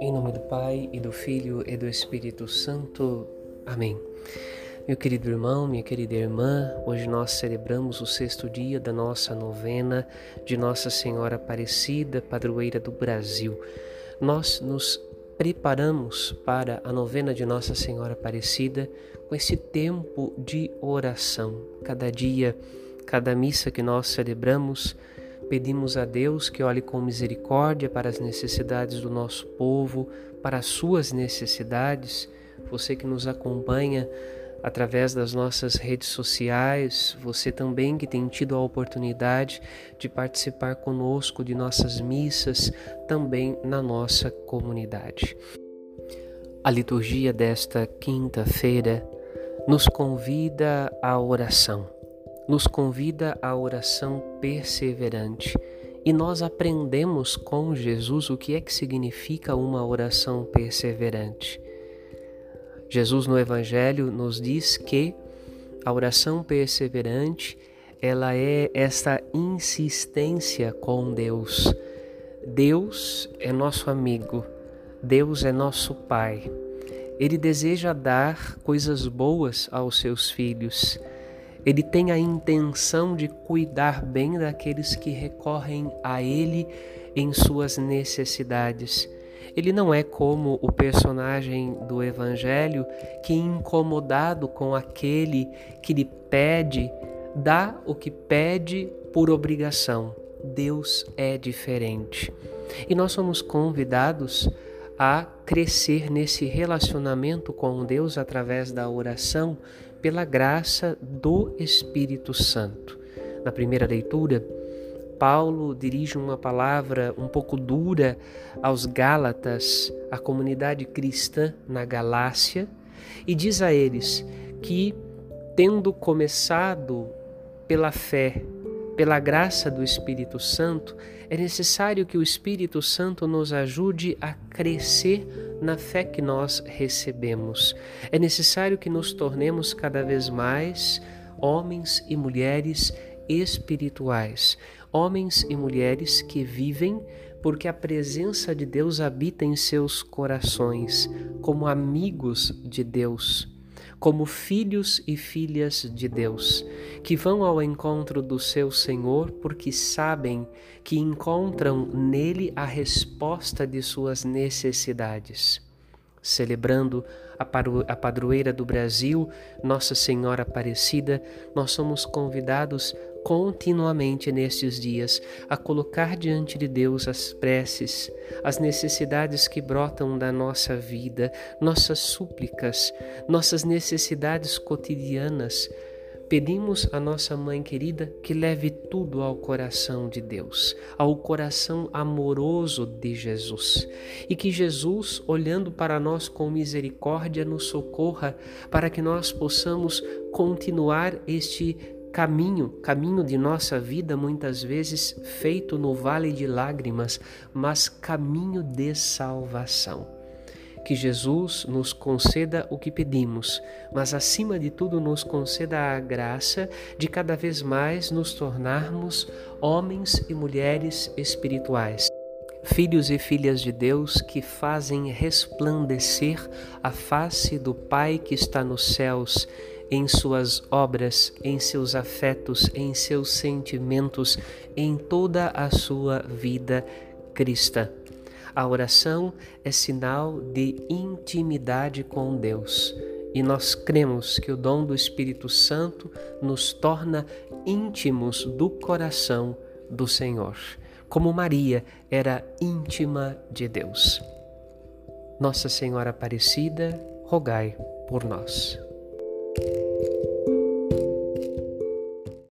Em nome do Pai e do Filho e do Espírito Santo. Amém. Meu querido irmão, minha querida irmã, hoje nós celebramos o sexto dia da nossa novena de Nossa Senhora Aparecida, padroeira do Brasil. Nós nos preparamos para a novena de Nossa Senhora Aparecida com esse tempo de oração. Cada dia, cada missa que nós celebramos, pedimos a Deus que olhe com misericórdia para as necessidades do nosso povo, para as suas necessidades. Você que nos acompanha através das nossas redes sociais, você também que tem tido a oportunidade de participar conosco de nossas missas, também na nossa comunidade. A liturgia desta quinta-feira nos convida à oração, nos convida à oração perseverante. E nós aprendemos com Jesus o que é que significa uma oração perseverante. Jesus no Evangelho nos diz que a oração perseverante ela é esta insistência com Deus. Deus é nosso amigo, Deus é nosso Pai. Ele deseja dar coisas boas aos seus filhos. Ele tem a intenção de cuidar bem daqueles que recorrem a Ele em suas necessidades. Ele não é como o personagem do Evangelho que, incomodado com aquele que lhe pede, dá o que pede por obrigação. Deus é diferente. E nós somos convidados a crescer nesse relacionamento com Deus através da oração pela graça do Espírito Santo. Na primeira leitura, Paulo dirige uma palavra um pouco dura aos Gálatas, a comunidade cristã na Galácia, e diz a eles que, tendo começado pela fé, pela graça do Espírito Santo, é necessário que o Espírito Santo nos ajude a crescer na fé que nós recebemos. É necessário que nos tornemos cada vez mais homens e mulheres espirituais, homens e mulheres que vivem porque a presença de Deus habita em seus corações, como amigos de Deus, como filhos e filhas de Deus, que vão ao encontro do seu Senhor porque sabem que encontram nele a resposta de suas necessidades. Celebrando a padroeira do Brasil, Nossa Senhora Aparecida, nós somos convidados continuamente nestes dias a colocar diante de Deus as preces, as necessidades que brotam da nossa vida, nossas súplicas, nossas necessidades cotidianas. Pedimos à nossa mãe querida que leve tudo ao coração de Deus, ao coração amoroso de Jesus, e que Jesus, olhando para nós com misericórdia, nos socorra para que nós possamos continuar este caminho, caminho de nossa vida muitas vezes feito no vale de lágrimas, mas caminho de salvação. Que Jesus nos conceda o que pedimos, mas acima de tudo nos conceda a graça de cada vez mais nos tornarmos homens e mulheres espirituais filhos e filhas de Deus que fazem resplandecer a face do Pai que está nos céus em suas obras, em seus afetos, em seus sentimentos, em toda a sua vida cristã. A oração é sinal de intimidade com Deus. E nós cremos que o dom do Espírito Santo nos torna íntimos do coração do Senhor, como Maria era íntima de Deus. Nossa Senhora Aparecida, rogai por nós.